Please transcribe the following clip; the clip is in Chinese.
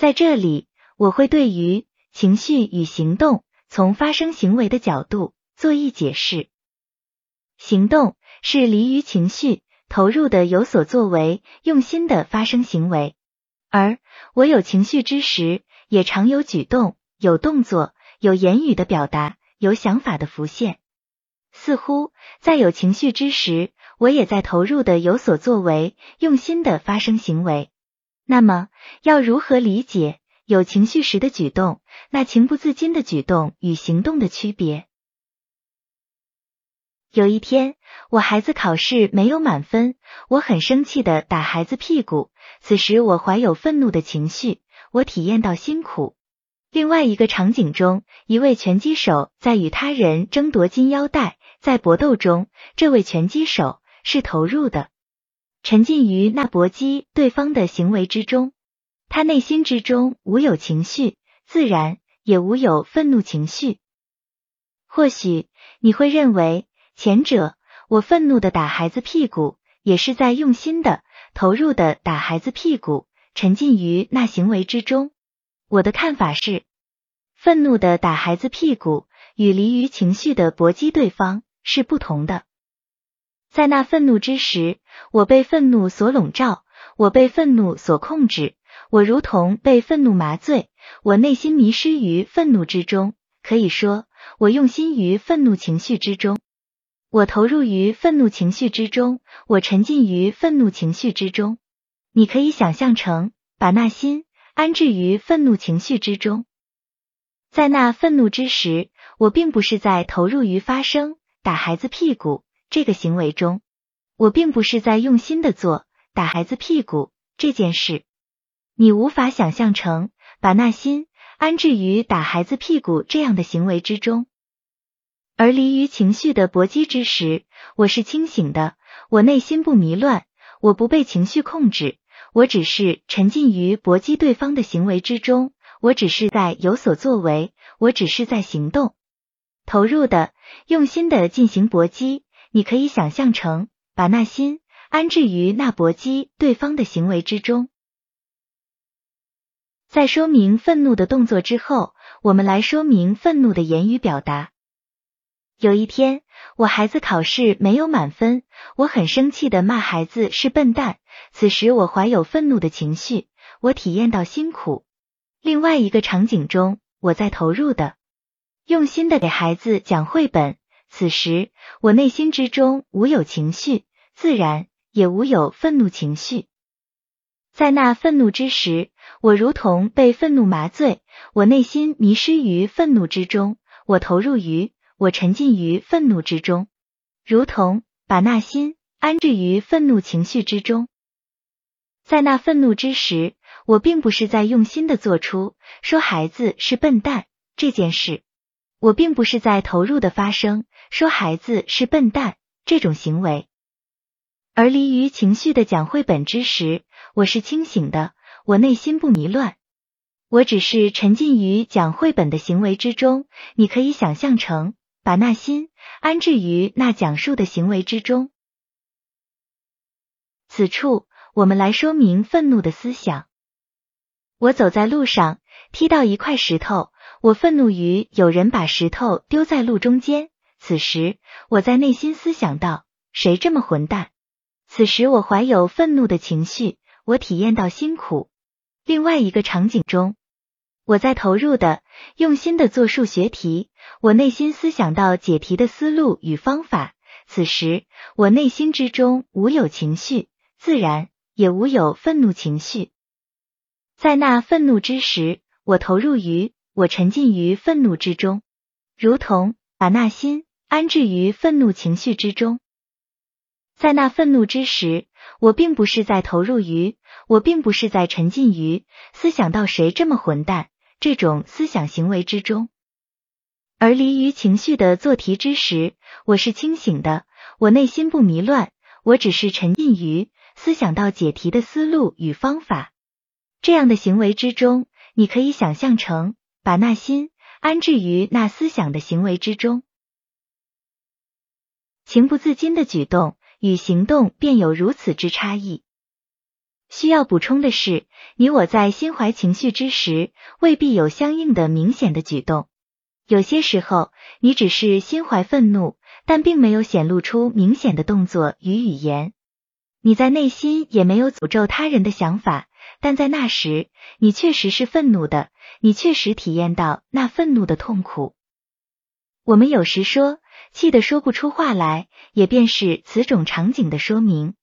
在这里，我会对于情绪与行动从发生行为的角度做一解释。行动是离于情绪，投入的有所作为，用心的发生行为。而我有情绪之时，也常有举动、有动作、有言语的表达，有想法的浮现。似乎在有情绪之时，我也在投入的有所作为，用心的发生行为。那么，要如何理解有情绪时的举动，那情不自禁的举动与行动的区别？有一天，我孩子考试没有满分，我很生气的打孩子屁股。此时我怀有愤怒的情绪，我体验到辛苦。另外一个场景中，一位拳击手在与他人争夺金腰带，在搏斗中，这位拳击手是投入的，沉浸于那搏击对方的行为之中，他内心之中无有情绪，自然也无有愤怒情绪。或许你会认为。前者，我愤怒的打孩子屁股，也是在用心的、投入的打孩子屁股，沉浸于那行为之中。我的看法是，愤怒的打孩子屁股与离于情绪的搏击对方是不同的。在那愤怒之时，我被愤怒所笼罩，我被愤怒所控制，我如同被愤怒麻醉，我内心迷失于愤怒之中。可以说，我用心于愤怒情绪之中。我投入于愤怒情绪之中，我沉浸于愤怒情绪之中。你可以想象成把那心安置于愤怒情绪之中，在那愤怒之时，我并不是在投入于发生打孩子屁股这个行为中，我并不是在用心的做打孩子屁股这件事。你无法想象成把那心安置于打孩子屁股这样的行为之中。而离于情绪的搏击之时，我是清醒的，我内心不迷乱，我不被情绪控制，我只是沉浸于搏击对方的行为之中，我只是在有所作为，我只是在行动，投入的、用心的进行搏击。你可以想象成把那心安置于那搏击对方的行为之中。在说明愤怒的动作之后，我们来说明愤怒的言语表达。有一天，我孩子考试没有满分，我很生气的骂孩子是笨蛋。此时我怀有愤怒的情绪，我体验到辛苦。另外一个场景中，我在投入的、用心的给孩子讲绘本。此时我内心之中无有情绪，自然也无有愤怒情绪。在那愤怒之时，我如同被愤怒麻醉，我内心迷失于愤怒之中，我投入于。我沉浸于愤怒之中，如同把那心安置于愤怒情绪之中。在那愤怒之时，我并不是在用心的做出说孩子是笨蛋这件事，我并不是在投入的发声说孩子是笨蛋这种行为。而离于情绪的讲绘本之时，我是清醒的，我内心不迷乱。我只是沉浸于讲绘本的行为之中。你可以想象成。把那心安置于那讲述的行为之中。此处我们来说明愤怒的思想。我走在路上，踢到一块石头，我愤怒于有人把石头丢在路中间。此时我在内心思想到：谁这么混蛋？此时我怀有愤怒的情绪，我体验到辛苦。另外一个场景中。我在投入的、用心的做数学题，我内心思想到解题的思路与方法。此时，我内心之中无有情绪，自然也无有愤怒情绪。在那愤怒之时，我投入于，我沉浸于愤怒之中，如同把那心安置于愤怒情绪之中。在那愤怒之时，我并不是在投入于，我并不是在沉浸于思想到谁这么混蛋。这种思想行为之中，而离于情绪的做题之时，我是清醒的，我内心不迷乱，我只是沉浸于思想到解题的思路与方法。这样的行为之中，你可以想象成把那心安置于那思想的行为之中，情不自禁的举动与行动便有如此之差异。需要补充的是，你我在心怀情绪之时，未必有相应的明显的举动。有些时候，你只是心怀愤怒，但并没有显露出明显的动作与语言。你在内心也没有诅咒他人的想法，但在那时，你确实是愤怒的，你确实体验到那愤怒的痛苦。我们有时说气得说不出话来，也便是此种场景的说明。